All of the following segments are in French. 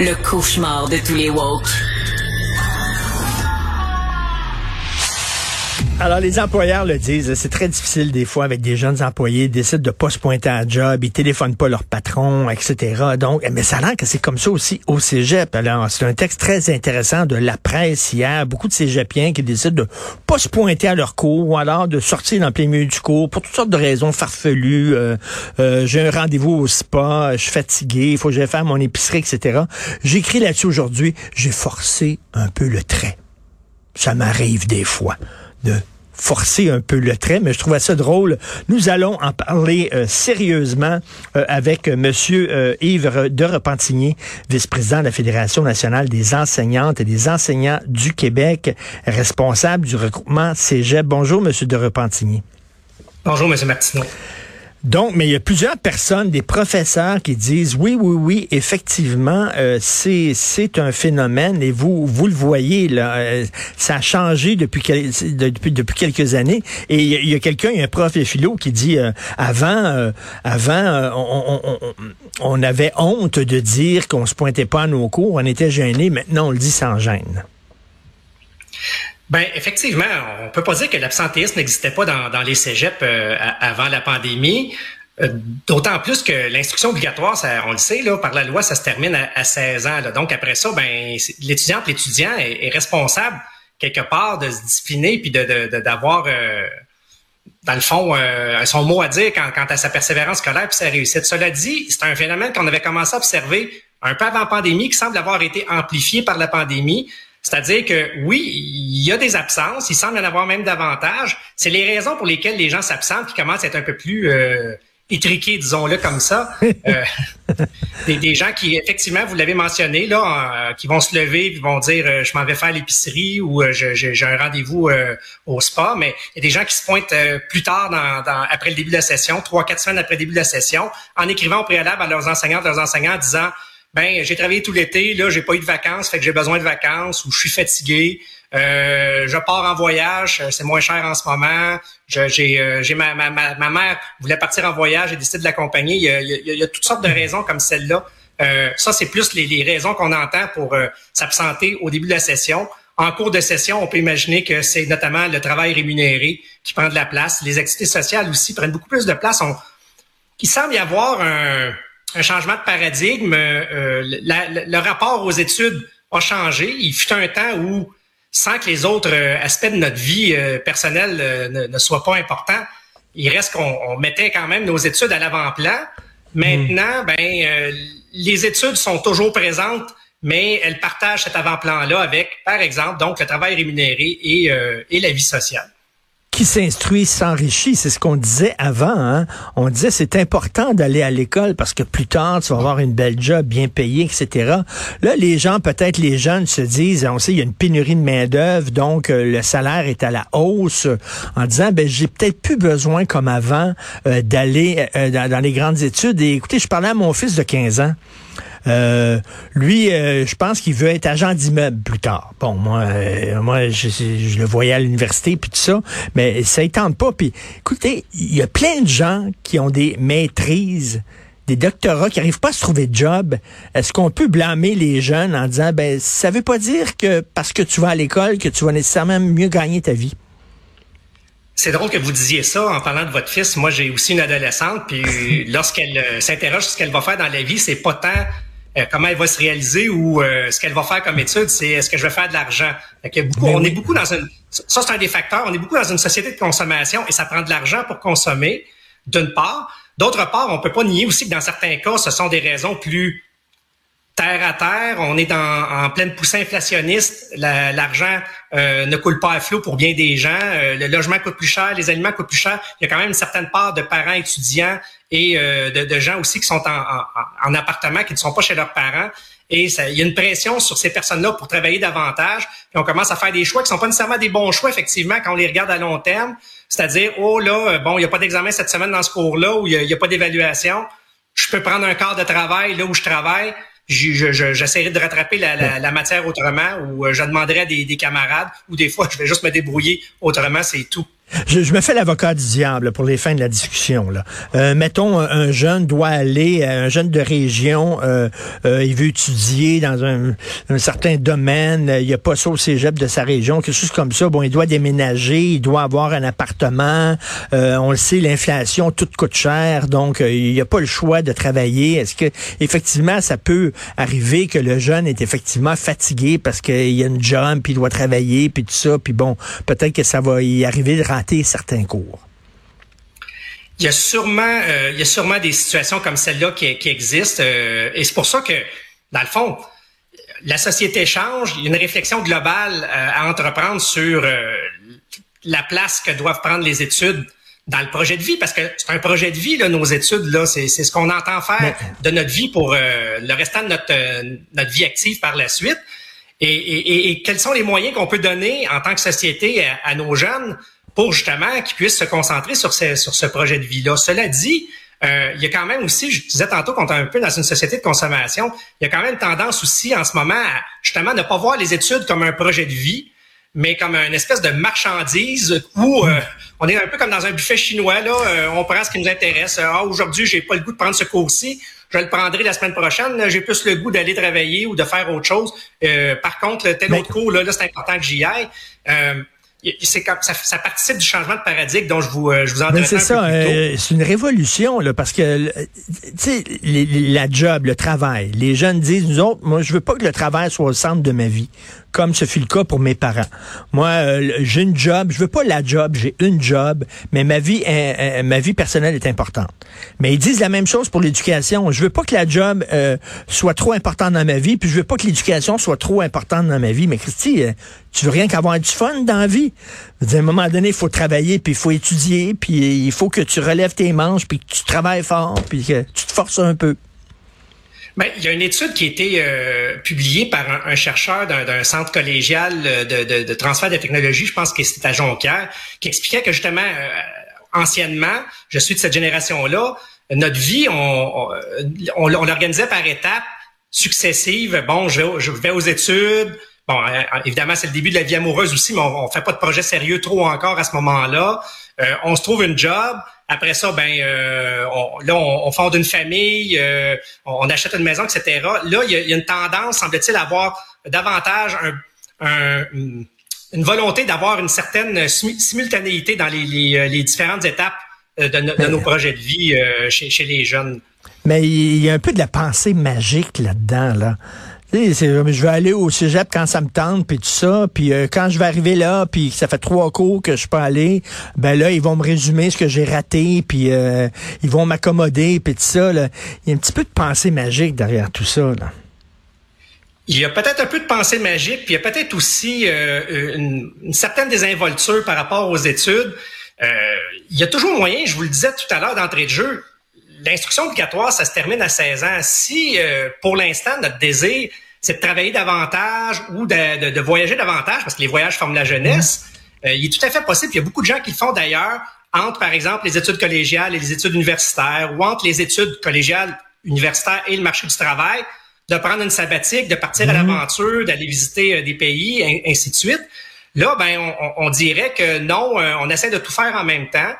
Le cauchemar de tous les woke. Alors, les employeurs le disent, c'est très difficile des fois avec des jeunes employés, ils décident de pas se pointer à job, ils téléphonent pas leur patron, etc. Donc, mais ça a l'air que c'est comme ça aussi au cégep. Alors, c'est un texte très intéressant de la presse hier. Beaucoup de cégepiens qui décident de pas se pointer à leur cours ou alors de sortir dans le plein milieu du cours pour toutes sortes de raisons farfelues. Euh, euh, j'ai un rendez-vous au spa, je suis fatigué, il faut que j'aille faire mon épicerie, etc. J'écris là-dessus aujourd'hui, j'ai forcé un peu le trait. Ça m'arrive des fois de forcer un peu le trait, mais je trouvais ça drôle. Nous allons en parler euh, sérieusement euh, avec euh, Monsieur Yves de Repentigny, vice-président de la Fédération nationale des enseignantes et des enseignants du Québec, responsable du regroupement Cégep. Bonjour, Monsieur de Repentigny. Bonjour, Monsieur Martineau. Donc, mais il y a plusieurs personnes, des professeurs qui disent oui, oui, oui, effectivement, euh, c'est un phénomène et vous vous le voyez là, euh, ça a changé depuis quelques années. Et il y a, quelqu'un, il y a un prof de philo qui dit euh, avant avant on, on, avait honte de dire qu'on se pointait pas à nos cours, on était gêné. Maintenant, on le dit sans gêne. Ben effectivement, on peut pas dire que l'absentéisme n'existait pas dans, dans, les cégeps euh, avant la pandémie. Euh, d'autant plus que l'instruction obligatoire, ça, on le sait, là, par la loi, ça se termine à, 16 ans. Là. Donc après ça, ben l'étudiante, l'étudiant est, est, responsable quelque part de se discipliner puis de, d'avoir de, dans le fond son mot à dire quant, quant, à sa persévérance scolaire puis sa réussite. Cela dit, c'est un phénomène qu'on avait commencé à observer un peu avant la pandémie, qui semble avoir été amplifié par la pandémie. C'est-à-dire que oui, il y a des absences, il semble y en avoir même davantage. C'est les raisons pour lesquelles les gens s'absentent qui commencent à être un peu plus euh, étriqués, disons-le comme ça. Euh, des, gens qui, effectivement, vous l'avez mentionné, là, euh, qui vont se lever, qui vont dire euh, je m'en vais faire l'épicerie ou j'ai un rendez-vous au spa, mais il y a des gens qui se pointent plus tard dans, dans, après le début de la session, trois, quatre semaines après le début de la session, en écrivant au préalable à leurs enseignants, leurs enseignants, en disant ben j'ai travaillé tout l'été, là j'ai pas eu de vacances, fait que j'ai besoin de vacances ou je suis fatigué. Euh, je pars en voyage, euh, c'est moins cher en ce moment. J'ai euh, ma, ma, ma, mère voulait partir en voyage, j'ai décidé de l'accompagner. Il, il, y a toutes sortes de raisons comme celle-là. Euh, ça, c'est plus les, les, raisons qu'on entend pour s'absenter au début de la session. En cours de session, on peut imaginer que c'est notamment le travail rémunéré qui prend de la place. Les activités sociales aussi prennent beaucoup plus de place. On, il semble y avoir un, un changement de paradigme. Euh, le rapport aux études a changé. Il fut un temps où, sans que les autres euh, aspects de notre vie euh, personnelle ne, soient pas importants, il reste qu'on mettait quand même nos études à l'avant-plan. Maintenant, hmm. ben, les études sont toujours présentes, mais elles partagent cet avant-plan-là avec, par exemple, donc le travail rémunéré et, et la vie sociale qui s'instruit s'enrichit. C'est ce qu'on disait avant. Hein? On disait c'est important d'aller à l'école parce que plus tard, tu vas avoir une belle job bien payée, etc. Là, les gens, peut-être les jeunes se disent, on sait, il y a une pénurie de main-d'œuvre, donc euh, le salaire est à la hausse, en disant, ben j'ai peut-être plus besoin comme avant euh, d'aller euh, dans, dans les grandes études. Et écoutez, je parlais à mon fils de 15 ans. Euh, lui, euh, je pense qu'il veut être agent d'immeuble plus tard. Bon, moi, euh, moi, je, je, le voyais à l'université puis tout ça, mais ça ne tente pas. Puis, écoutez, il y a plein de gens qui ont des maîtrises des doctorats qui n'arrivent pas à se trouver de job, est-ce qu'on peut blâmer les jeunes en disant ben ça veut pas dire que parce que tu vas à l'école que tu vas nécessairement mieux gagner ta vie? C'est drôle que vous disiez ça en parlant de votre fils. Moi, j'ai aussi une adolescente, puis lorsqu'elle s'interroge sur ce qu'elle va faire dans la vie, c'est pas tant euh, comment elle va se réaliser ou euh, ce qu'elle va faire comme étude, c'est est-ce que je vais faire de l'argent? Beaucoup, on est beaucoup dans une, ça c'est un des facteurs. On est beaucoup dans une société de consommation et ça prend de l'argent pour consommer, d'une part. D'autre part, on peut pas nier aussi que dans certains cas, ce sont des raisons plus terre à terre. On est dans, en pleine poussée inflationniste. L'argent euh, ne coule pas à flot pour bien des gens. Euh, le logement coûte plus cher, les aliments coûtent plus cher. Il y a quand même une certaine part de parents étudiants et euh, de, de, gens aussi qui sont en, en, en, appartement, qui ne sont pas chez leurs parents. Et ça, il y a une pression sur ces personnes-là pour travailler davantage. Puis on commence à faire des choix qui sont pas nécessairement des bons choix, effectivement, quand on les regarde à long terme. C'est-à-dire, oh là, bon, il n'y a pas d'examen cette semaine dans ce cours-là, ou il n'y a, a, pas d'évaluation. Je peux prendre un quart de travail là où je travaille j'essaierai de rattraper la, matière autrement ou euh, je demanderai des, camarades ou des fois je vais juste me débrouiller autrement, c'est tout. Je, me fais l'avocat du diable pour les fins de la discussion. Là. Euh, mettons, un, jeune doit aller, un jeune de région, euh, euh, il veut étudier dans un, certain domaine, il n'y a pas ça au cégep de sa région, quelque chose comme ça. Bon, il doit déménager, il doit avoir un appartement. on le sait, l'inflation, tout coûte cher, donc il n'y a pas le choix de travailler. Est-ce que effectivement, ça peut arriver que le jeune est effectivement fatigué parce qu'il y a une job, puis il doit travailler, puis tout ça, puis bon, peut-être que ça va y arriver rater certains cours? Il y a sûrement, euh, il y a sûrement des situations comme celle-là qui, qui existent, euh, et c'est pour ça que, dans le fond, la société change. Il y a une réflexion globale euh, à entreprendre sur la place que doivent prendre les études dans le projet de vie, parce que c'est un projet de vie, là, nos études, là, c'est, ce qu'on entend faire de notre vie pour le restant de notre, notre vie active par la suite. Et, et, quels sont les moyens qu'on peut donner en tant que société à, nos jeunes pour justement qu'ils puissent se concentrer sur, ce, sur ce projet de vie-là. Cela dit, euh, il y a quand même aussi, je disais tantôt qu'on est un peu dans une société de consommation, il y a quand même tendance aussi en ce moment à justement ne pas voir les études comme un projet de vie, mais comme une espèce de marchandise où euh, on est un peu comme dans un buffet chinois, là, euh, on prend ce qui nous intéresse. Ah, aujourd'hui, j'ai pas le goût de prendre ce cours-ci je le prendrai la semaine prochaine. J'ai plus le goût d'aller travailler ou de faire autre chose. Euh, par contre, tel autre cours, là, c'est important que j'y aille. Euh, c'est comme ça, ça, participe du changement de paradigme dont je vous euh, je vous en ben, C'est ça, euh, c'est une révolution là parce que tu sais la job, le travail. Les jeunes disent nous autres, moi je veux pas que le travail soit au centre de ma vie comme ce fut le cas pour mes parents. Moi, euh, j'ai une job, je veux pas la job, j'ai une job, mais ma vie, ma vie personnelle est importante. Mais ils disent la même chose pour l'éducation. Je veux pas que la job euh, soit trop importante dans ma vie, puis je veux pas que l'éducation soit trop importante dans ma vie. Mais Christy, euh, tu veux rien qu'avoir du fun dans la vie? à un moment donné, il faut travailler, puis il faut étudier, puis il faut que tu relèves tes manches, puis que tu travailles fort, puis que tu te forces un peu. Ben, il y a une étude qui a été euh, publiée par un, chercheur d'un centre collégial euh, de, de, transfert de technologie, je pense que c'était à Jonquière, qui expliquait que justement, euh, anciennement, je suis de cette génération-là, notre vie, on, on, l'organisait par étapes successives. Bon, je, je vais aux études, Bon, évidemment, c'est le début de la vie amoureuse aussi, mais on, on fait pas de projet sérieux trop encore à ce moment-là. on se trouve une job. Après ça, ben euh, on, là, on, fonde une famille, euh, on, achète une maison, etc. Là, il y a, une tendance, semble-t-il, à avoir davantage une volonté d'avoir une certaine simultanéité dans les, euh, différentes étapes de, nos projets de vie chez, chez les jeunes. Mais il y a un peu de la pensée magique là-dedans, là je vais aller au cégep quand ça me tente, puis tout ça. Puis euh, quand je vais arriver là, puis ça fait trois cours que je peux aller, ben là, ils vont me résumer ce que j'ai raté, puis euh, ils vont m'accommoder, puis tout ça. Il y a un petit peu de pensée magique derrière tout ça. Là. Il y a peut-être un peu de pensée magique, puis il y a peut-être aussi euh, une, certaine désinvolture par rapport aux études. il y a toujours moyen, je vous le disais tout à l'heure d'entrée de jeu, l'instruction obligatoire, ça se termine à 16 ans. Si, pour l'instant, notre désir, c'est de travailler davantage ou de, de, voyager davantage, parce que les voyages forment la jeunesse. Euh, il est tout à fait possible. Il y a beaucoup de gens qui le font d'ailleurs entre, par exemple, les études collégiales et les études universitaires, ou entre les études collégiales, universitaires et le marché du travail, de prendre une sabbatique, de partir à mhm. l'aventure, d'aller visiter euh, des pays, ainsi de suite. Là, ben, on, on dirait que non, euh, on essaie de tout faire en même temps.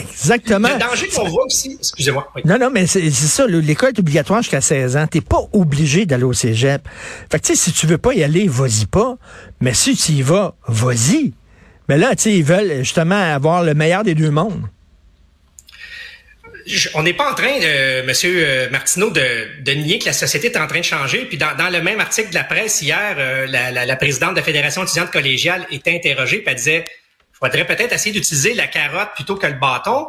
Exactement. Le danger qu'on voit aussi, excusez-moi. Non, non, mais c'est ça, l'école est obligatoire jusqu'à 16 ans. T'es pas obligé d'aller au cégep. Fait que, tu sais, si tu veux pas y aller, vas-y pas. Mais si tu y vas, vas-y. Mais là, tu sais, ils veulent justement avoir le meilleur des deux mondes. on n'est pas en train, de, Monsieur euh, Martineau, de, nier que la société est en train de changer. Puis dans, le même article de la presse hier, euh, la, la, présidente de la Fédération étudiante collégiale était interrogée, puis elle disait faudrait peut-être essayer d'utiliser la carotte plutôt que le bâton.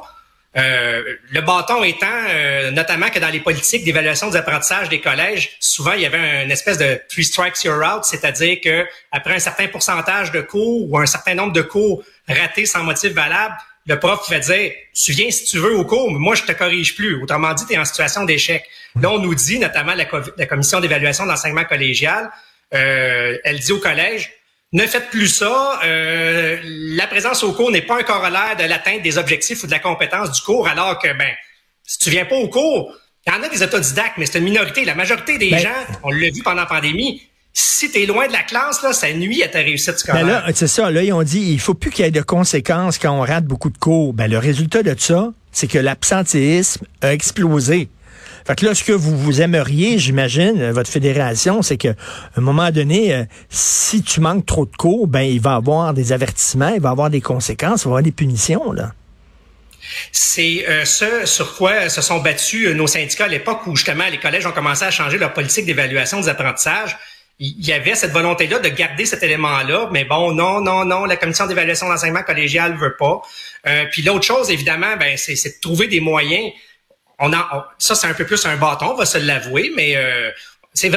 Euh, le bâton étant euh, notamment que dans les politiques d'évaluation des apprentissages des collèges, souvent il y avait une espèce de three strikes you're out, c'est-à-dire que après un certain pourcentage de cours ou un certain nombre de cours ratés sans motif valable, le prof va dire tu viens si tu veux au cours, mais moi je te corrige plus. Autrement dit, tu es en situation d'échec. Là, on nous dit, notamment la, commission d'évaluation de l'enseignement collégial, euh, elle dit au collège ne faites plus ça. Euh, la présence au cours n'est pas un corollaire de l'atteinte des objectifs ou de la compétence du cours, alors que, ben, si tu viens pas au cours, il y en a des autodidactes, mais c'est une minorité. La majorité des ben, gens, on l'a vu pendant la pandémie, si tu es loin de la classe, là, ça nuit à ta réussite scolaire. Ben là, c'est ça. Là, ils ont dit, il faut plus qu'il y ait de conséquences quand on rate beaucoup de cours. Ben, le résultat de ça, c'est que l'absentéisme a explosé. Fait que là, ce que vous vous aimeriez, j'imagine, euh, votre fédération, c'est que, à un moment donné, euh, si tu manques trop de cours, ben, il va y avoir des avertissements, il va y avoir des conséquences, il va y avoir des punitions, là. C'est euh, ce sur quoi se sont battus nos syndicats à l'époque où justement les collèges ont commencé à changer leur politique d'évaluation des apprentissages il y avait cette volonté-là de garder cet élément-là, mais bon, non, non, non, la commission d'évaluation d'enseignement collégial veut pas. Euh, puis l'autre chose, évidemment, ben, c'est, de trouver des moyens. On a, ça, c'est un peu plus un bâton, on va se l'avouer, mais euh,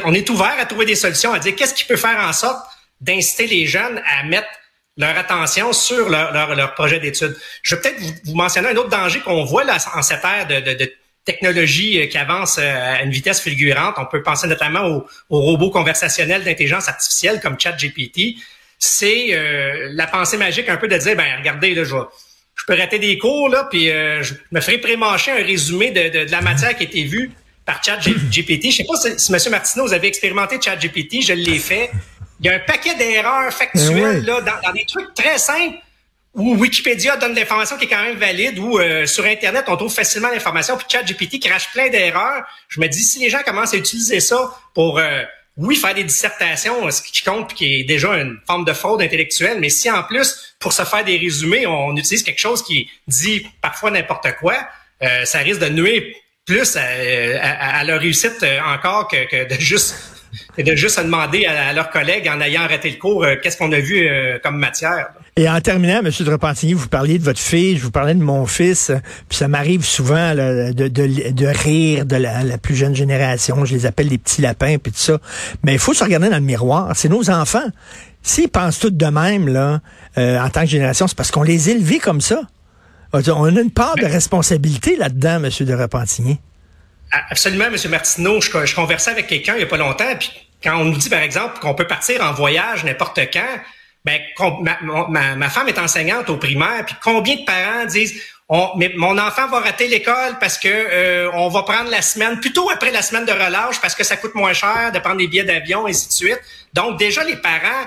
on est ouvert à trouver des solutions, à dire qu'est-ce qui peut faire en sorte d'inciter les jeunes à mettre leur attention sur leur, leur, projet d'études. Je vais peut-être vous, mentionner un autre danger qu'on voit là, en cette ère de, de, de technologie euh, qui avance euh, à une vitesse fulgurante. On peut penser notamment aux, robots conversationnels d'intelligence artificielle comme ChatGPT. C'est euh, la pensée magique un peu de dire, ben regardez, là, je, je peux rater des cours, là, puis je me ferai prémancher un résumé de, de, la matière qui a été vue par ChatGPT. Je sais pas si, si, M. Martineau, vous avez expérimenté ChatGPT, je l'ai fait. Il y a un paquet d'erreurs factuelles là, dans, dans des trucs très simples où Wikipédia donne de l'information qui est quand même valide, ou euh, sur Internet, on trouve facilement l'information, puis ChatGPT crache plein d'erreurs. Je me dis, si les gens commencent à utiliser ça pour, euh, oui, faire des dissertations, ce qui compte, puis qui est déjà une forme de fraude intellectuelle, mais si en plus, pour se faire des résumés, on utilise quelque chose qui dit parfois n'importe quoi, euh, ça risque de nuire plus à, leur réussite encore que, de juste de juste demander à, leurs collègues en ayant arrêté le cours qu'est-ce qu'on a vu comme matière. Et en terminant, M. de vous parliez de votre fille, je vous parlais de mon fils, puis ça m'arrive souvent de, de, rire de la, plus jeune génération, je les appelle les petits lapins, puis tout ça. Mais il faut se regarder dans le miroir, c'est nos enfants. S'ils pensent tous de même, là, euh, en tant que génération, c'est parce qu'on les élevait comme ça. On a une part de responsabilité là-dedans, M. de Repentigny. Absolument, M. Martineau. Je, je conversais avec quelqu'un il n'y a pas longtemps, puis quand on nous dit, par exemple, qu'on peut partir en voyage n'importe quand, ben, ma, ma, femme est enseignante au primaire, puis combien de parents disent on, mais mon enfant va rater l'école parce que euh, on va prendre la semaine, plutôt après la semaine de relâche parce que ça coûte moins cher de prendre des billets d'avion, et ainsi de suite. Donc déjà, les parents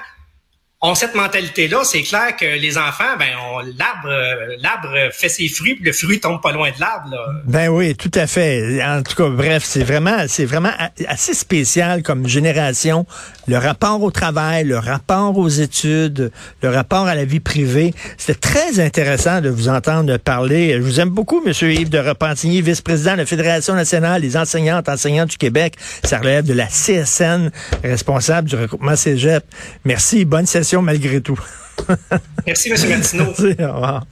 ont cette mentalité-là, c'est clair que les enfants, ben, l'arbre, euh, l'arbre fait ses fruits, puis le fruit tombe pas loin de l'arbre. Ben oui, tout à fait. En tout cas, bref, c'est vraiment, c'est vraiment assez spécial comme génération. Le rapport au travail, le rapport aux études, le rapport à la vie privée. C'était très intéressant de vous entendre parler. Je vous aime beaucoup, Monsieur Yves de Repentigny, vice-président de la Fédération nationale des enseignantes, enseignants du Québec. Ça relève de la CSN, responsable du regroupement Cégep. Merci, bonne session malgré tout. Merci, M. Martineau. Merci, au revoir.